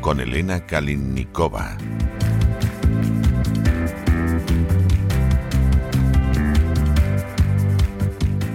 Con Elena Kalinnikova.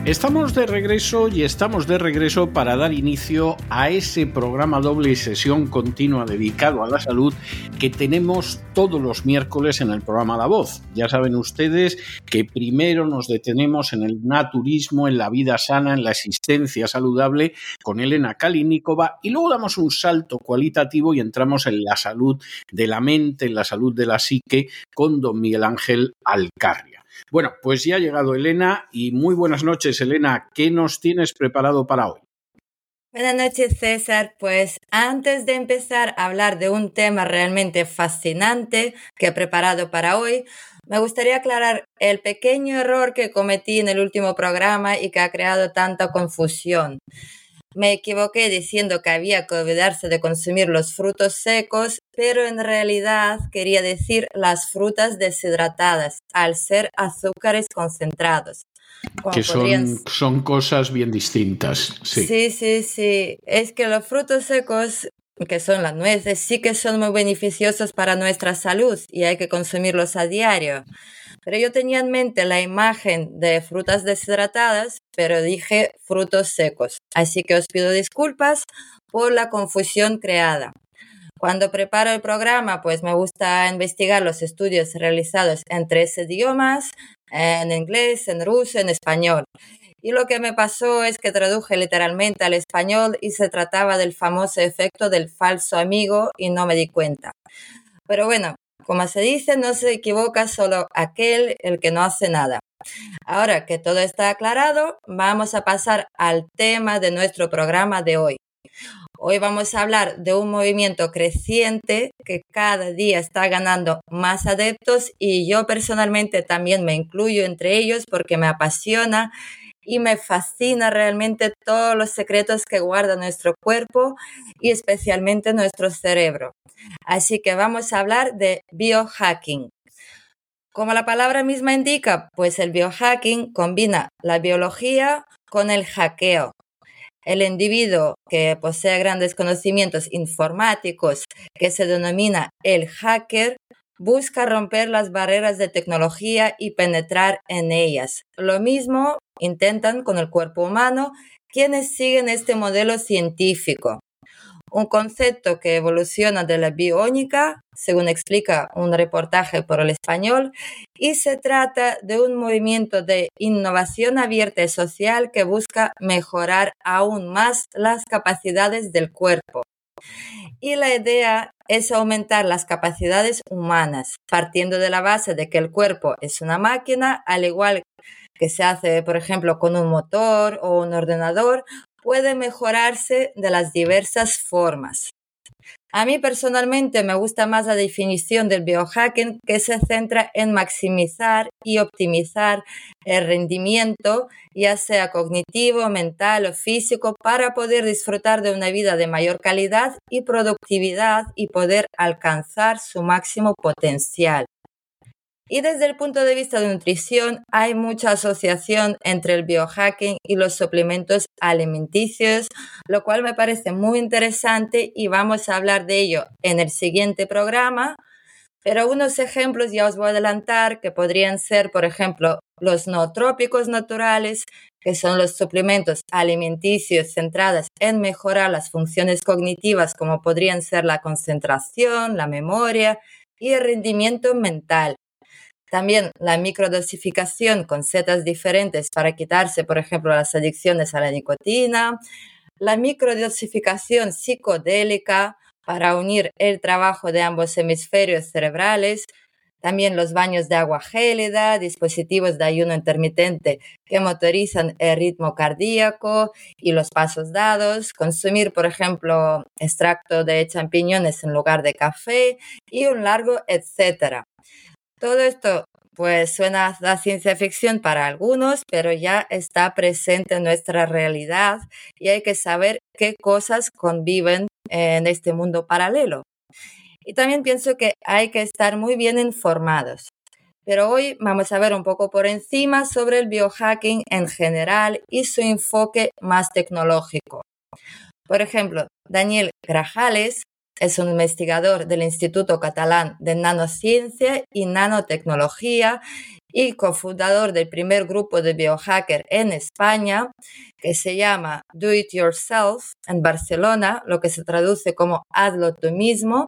Estamos de regreso y estamos de regreso para dar inicio a ese programa doble sesión continua dedicado a la salud que tenemos todos los miércoles en el programa La Voz. Ya saben ustedes que primero nos detenemos en el naturismo, en la vida sana, en la existencia saludable con Elena Kalinikova y luego damos un salto cualitativo y entramos en la salud de la mente, en la salud de la psique con don Miguel Ángel Alcarria. Bueno, pues ya ha llegado Elena y muy buenas noches, Elena. ¿Qué nos tienes preparado para hoy? Buenas noches, César. Pues antes de empezar a hablar de un tema realmente fascinante que he preparado para hoy, me gustaría aclarar el pequeño error que cometí en el último programa y que ha creado tanta confusión. Me equivoqué diciendo que había que olvidarse de consumir los frutos secos, pero en realidad quería decir las frutas deshidratadas, al ser azúcares concentrados. Que son, son cosas bien distintas. Sí. sí, sí, sí. Es que los frutos secos que son las nueces, sí que son muy beneficiosos para nuestra salud y hay que consumirlos a diario. Pero yo tenía en mente la imagen de frutas deshidratadas, pero dije frutos secos. Así que os pido disculpas por la confusión creada. Cuando preparo el programa, pues me gusta investigar los estudios realizados en tres idiomas, en inglés, en ruso, en español. Y lo que me pasó es que traduje literalmente al español y se trataba del famoso efecto del falso amigo y no me di cuenta. Pero bueno, como se dice, no se equivoca solo aquel el que no hace nada. Ahora que todo está aclarado, vamos a pasar al tema de nuestro programa de hoy. Hoy vamos a hablar de un movimiento creciente que cada día está ganando más adeptos y yo personalmente también me incluyo entre ellos porque me apasiona y me fascina realmente todos los secretos que guarda nuestro cuerpo y especialmente nuestro cerebro. Así que vamos a hablar de biohacking. Como la palabra misma indica, pues el biohacking combina la biología con el hackeo. El individuo que posee grandes conocimientos informáticos, que se denomina el hacker, busca romper las barreras de tecnología y penetrar en ellas. Lo mismo intentan con el cuerpo humano quienes siguen este modelo científico. Un concepto que evoluciona de la biónica, según explica un reportaje por el español, y se trata de un movimiento de innovación abierta y social que busca mejorar aún más las capacidades del cuerpo. Y la idea es aumentar las capacidades humanas, partiendo de la base de que el cuerpo es una máquina, al igual que se hace, por ejemplo, con un motor o un ordenador, puede mejorarse de las diversas formas. A mí personalmente me gusta más la definición del biohacking que se centra en maximizar y optimizar el rendimiento, ya sea cognitivo, mental o físico, para poder disfrutar de una vida de mayor calidad y productividad y poder alcanzar su máximo potencial. Y desde el punto de vista de nutrición, hay mucha asociación entre el biohacking y los suplementos alimenticios, lo cual me parece muy interesante y vamos a hablar de ello en el siguiente programa. Pero unos ejemplos ya os voy a adelantar que podrían ser, por ejemplo, los nootrópicos naturales, que son los suplementos alimenticios centrados en mejorar las funciones cognitivas como podrían ser la concentración, la memoria y el rendimiento mental. También la microdosificación con setas diferentes para quitarse, por ejemplo, las adicciones a la nicotina. La microdosificación psicodélica para unir el trabajo de ambos hemisferios cerebrales también los baños de agua gélida, dispositivos de ayuno intermitente que motorizan el ritmo cardíaco y los pasos dados, consumir, por ejemplo, extracto de champiñones en lugar de café y un largo etcétera. Todo esto pues suena a ciencia ficción para algunos, pero ya está presente en nuestra realidad y hay que saber qué cosas conviven en este mundo paralelo. Y también pienso que hay que estar muy bien informados. Pero hoy vamos a ver un poco por encima sobre el biohacking en general y su enfoque más tecnológico. Por ejemplo, Daniel Grajales es un investigador del Instituto Catalán de Nanociencia y Nanotecnología y cofundador del primer grupo de biohacker en España, que se llama Do It Yourself en Barcelona, lo que se traduce como hazlo tú mismo,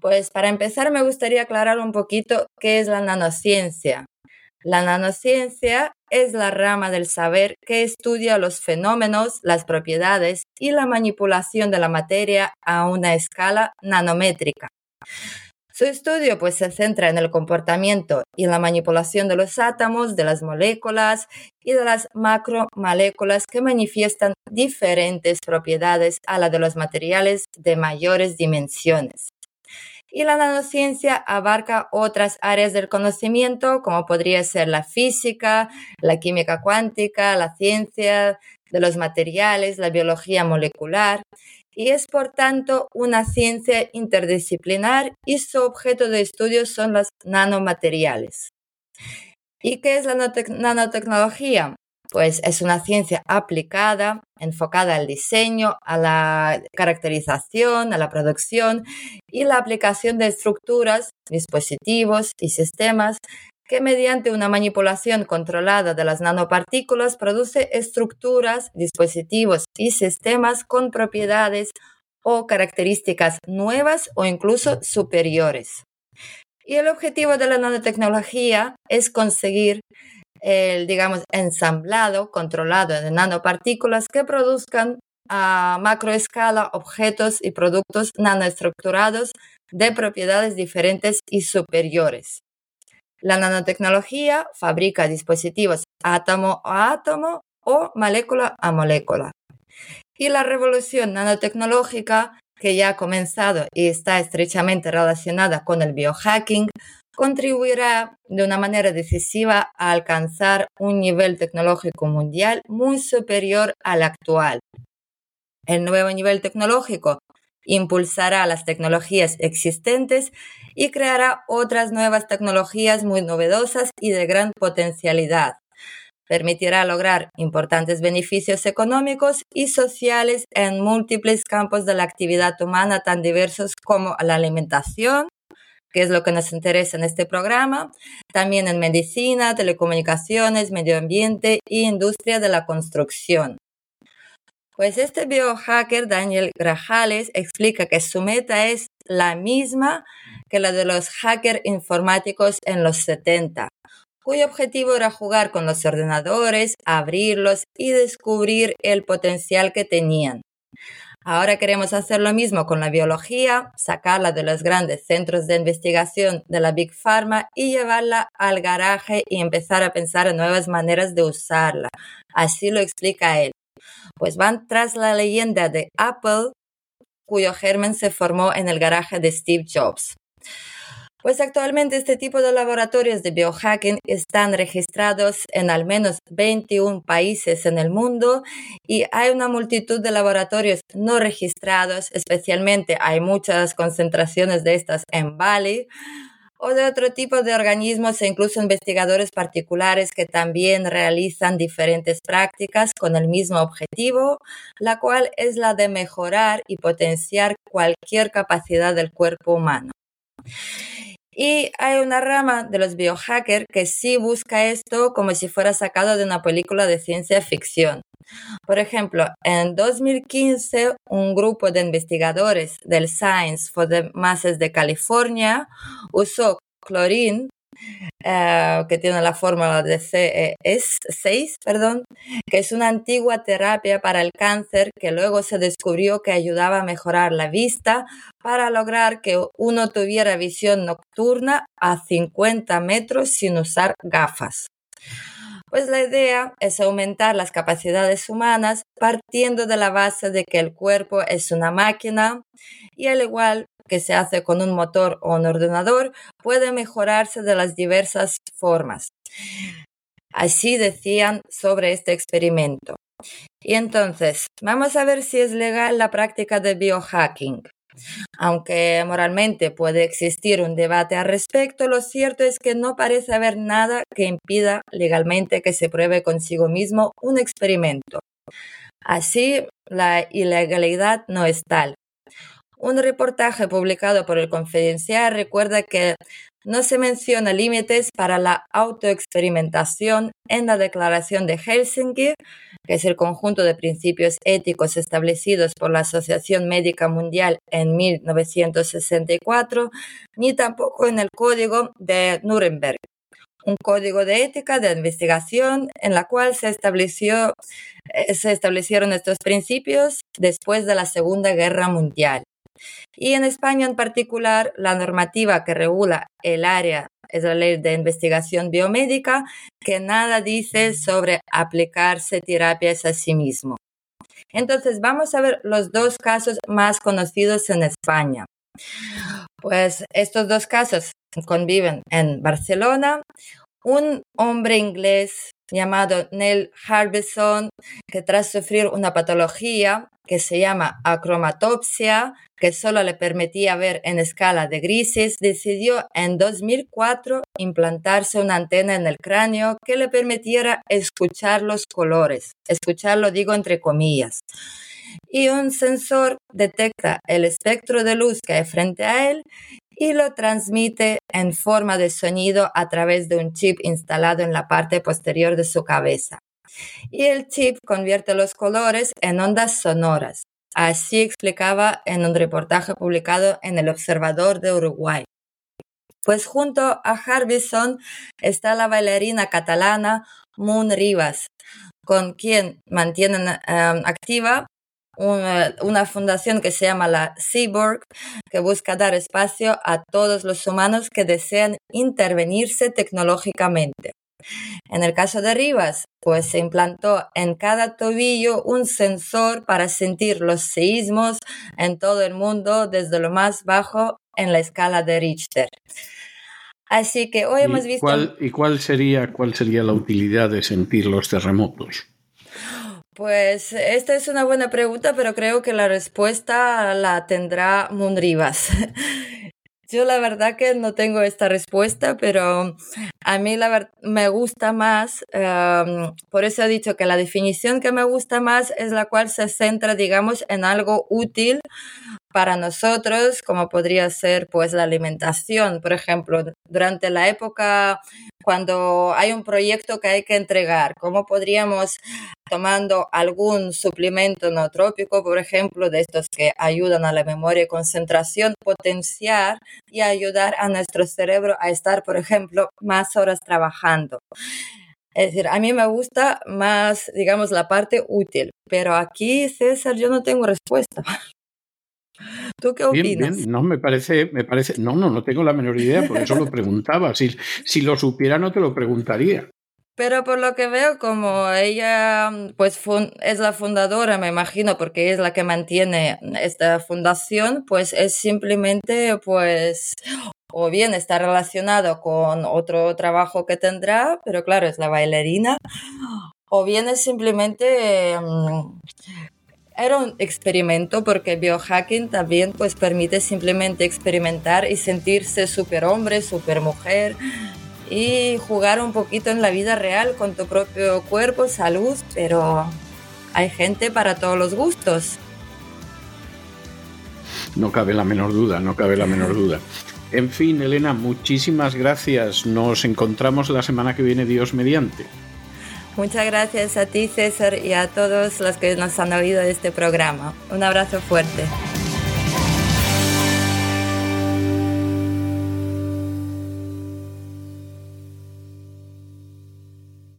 pues para empezar me gustaría aclarar un poquito qué es la nanociencia. La nanociencia es la rama del saber que estudia los fenómenos, las propiedades y la manipulación de la materia a una escala nanométrica. Su estudio pues se centra en el comportamiento y la manipulación de los átomos, de las moléculas y de las macromoléculas que manifiestan diferentes propiedades a la de los materiales de mayores dimensiones. Y la nanociencia abarca otras áreas del conocimiento, como podría ser la física, la química cuántica, la ciencia de los materiales, la biología molecular, y es por tanto una ciencia interdisciplinar y su objeto de estudio son los nanomateriales. ¿Y qué es la nanotecnología? Pues es una ciencia aplicada, enfocada al diseño, a la caracterización, a la producción y la aplicación de estructuras, dispositivos y sistemas que mediante una manipulación controlada de las nanopartículas produce estructuras, dispositivos y sistemas con propiedades o características nuevas o incluso superiores. Y el objetivo de la nanotecnología es conseguir el, digamos, ensamblado, controlado de nanopartículas que produzcan a macroescala objetos y productos nanoestructurados de propiedades diferentes y superiores. La nanotecnología fabrica dispositivos átomo a átomo o molécula a molécula. Y la revolución nanotecnológica, que ya ha comenzado y está estrechamente relacionada con el biohacking, contribuirá de una manera decisiva a alcanzar un nivel tecnológico mundial muy superior al actual. El nuevo nivel tecnológico impulsará las tecnologías existentes y creará otras nuevas tecnologías muy novedosas y de gran potencialidad. Permitirá lograr importantes beneficios económicos y sociales en múltiples campos de la actividad humana tan diversos como la alimentación, que es lo que nos interesa en este programa, también en medicina, telecomunicaciones, medio ambiente y industria de la construcción. Pues este biohacker Daniel Grajales explica que su meta es la misma que la de los hackers informáticos en los 70, cuyo objetivo era jugar con los ordenadores, abrirlos y descubrir el potencial que tenían. Ahora queremos hacer lo mismo con la biología, sacarla de los grandes centros de investigación de la Big Pharma y llevarla al garaje y empezar a pensar en nuevas maneras de usarla. Así lo explica él pues van tras la leyenda de Apple, cuyo germen se formó en el garaje de Steve Jobs. Pues actualmente este tipo de laboratorios de biohacking están registrados en al menos 21 países en el mundo y hay una multitud de laboratorios no registrados, especialmente hay muchas concentraciones de estas en Bali, o de otro tipo de organismos e incluso investigadores particulares que también realizan diferentes prácticas con el mismo objetivo, la cual es la de mejorar y potenciar cualquier capacidad del cuerpo humano. Y hay una rama de los biohackers que sí busca esto como si fuera sacado de una película de ciencia ficción. Por ejemplo, en 2015, un grupo de investigadores del Science for the Masses de California usó clorín eh, que tiene la fórmula de CES6, perdón, que es una antigua terapia para el cáncer que luego se descubrió que ayudaba a mejorar la vista para lograr que uno tuviera visión nocturna a 50 metros sin usar gafas. Pues la idea es aumentar las capacidades humanas partiendo de la base de que el cuerpo es una máquina y al igual que se hace con un motor o un ordenador, puede mejorarse de las diversas formas. Así decían sobre este experimento. Y entonces, vamos a ver si es legal la práctica de biohacking. Aunque moralmente puede existir un debate al respecto, lo cierto es que no parece haber nada que impida legalmente que se pruebe consigo mismo un experimento. Así, la ilegalidad no es tal. Un reportaje publicado por el Confidencial recuerda que no se menciona límites para la autoexperimentación en la Declaración de Helsinki, que es el conjunto de principios éticos establecidos por la Asociación Médica Mundial en 1964, ni tampoco en el Código de Nuremberg, un código de ética de investigación en la cual se, estableció, eh, se establecieron estos principios después de la Segunda Guerra Mundial. Y en España en particular, la normativa que regula el área es la ley de investigación biomédica, que nada dice sobre aplicarse terapias a sí mismo. Entonces, vamos a ver los dos casos más conocidos en España. Pues estos dos casos conviven en Barcelona. Un hombre inglés llamado Neil Harbison, que tras sufrir una patología que se llama acromatopsia, que solo le permitía ver en escala de grises, decidió en 2004 implantarse una antena en el cráneo que le permitiera escuchar los colores. Escucharlo digo entre comillas. Y un sensor detecta el espectro de luz que hay frente a él y lo transmite en forma de sonido a través de un chip instalado en la parte posterior de su cabeza. Y el chip convierte los colores en ondas sonoras. Así explicaba en un reportaje publicado en El Observador de Uruguay. Pues junto a Harbison está la bailarina catalana Moon Rivas, con quien mantienen eh, activa una, fundación que se llama la Seaborg, que busca dar espacio a todos los humanos que desean intervenirse tecnológicamente. En el caso de Rivas, pues se implantó en cada tobillo un sensor para sentir los seísmos en todo el mundo desde lo más bajo en la escala de Richter. Así que hoy hemos visto... ¿Y cuál sería, cuál sería la utilidad de sentir los terremotos? Pues esta es una buena pregunta, pero creo que la respuesta la tendrá Rivas. Yo la verdad que no tengo esta respuesta, pero a mí la me gusta más, em, por eso he dicho que la definición que me gusta más es la cual se centra, digamos, en algo útil para nosotros, como podría ser pues la alimentación, por ejemplo, durante la época cuando hay un proyecto que hay que entregar, ¿cómo podríamos, tomando algún suplemento nootrópico, por ejemplo, de estos que ayudan a la memoria y concentración, potenciar y ayudar a nuestro cerebro a estar, por ejemplo, más horas trabajando? Es decir, a mí me gusta más, digamos, la parte útil, pero aquí, César, yo no tengo respuesta. ¿Tú qué opinas? Bien, No, me parece, me parece, no, no, no tengo la menor idea, por eso lo preguntaba. Si, si lo supiera, no te lo preguntaría. Pero por lo que veo, como ella pues es la fundadora, me imagino, porque es la que mantiene esta fundación, pues es simplemente pues o bien está relacionado con otro trabajo que tendrá, pero claro, es la bailarina, o bien es simplemente mm, era un experimento porque biohacking también pues permite simplemente experimentar y sentirse superhombre, supermujer y jugar un poquito en la vida real con tu propio cuerpo, salud, pero hay gente para todos los gustos. No cabe la menor duda, no cabe la menor duda. En fin, Elena, muchísimas gracias. Nos encontramos la semana que viene, Dios mediante. Muchas gracias a ti, César, y a todos los que nos han oído de este programa. Un abrazo fuerte.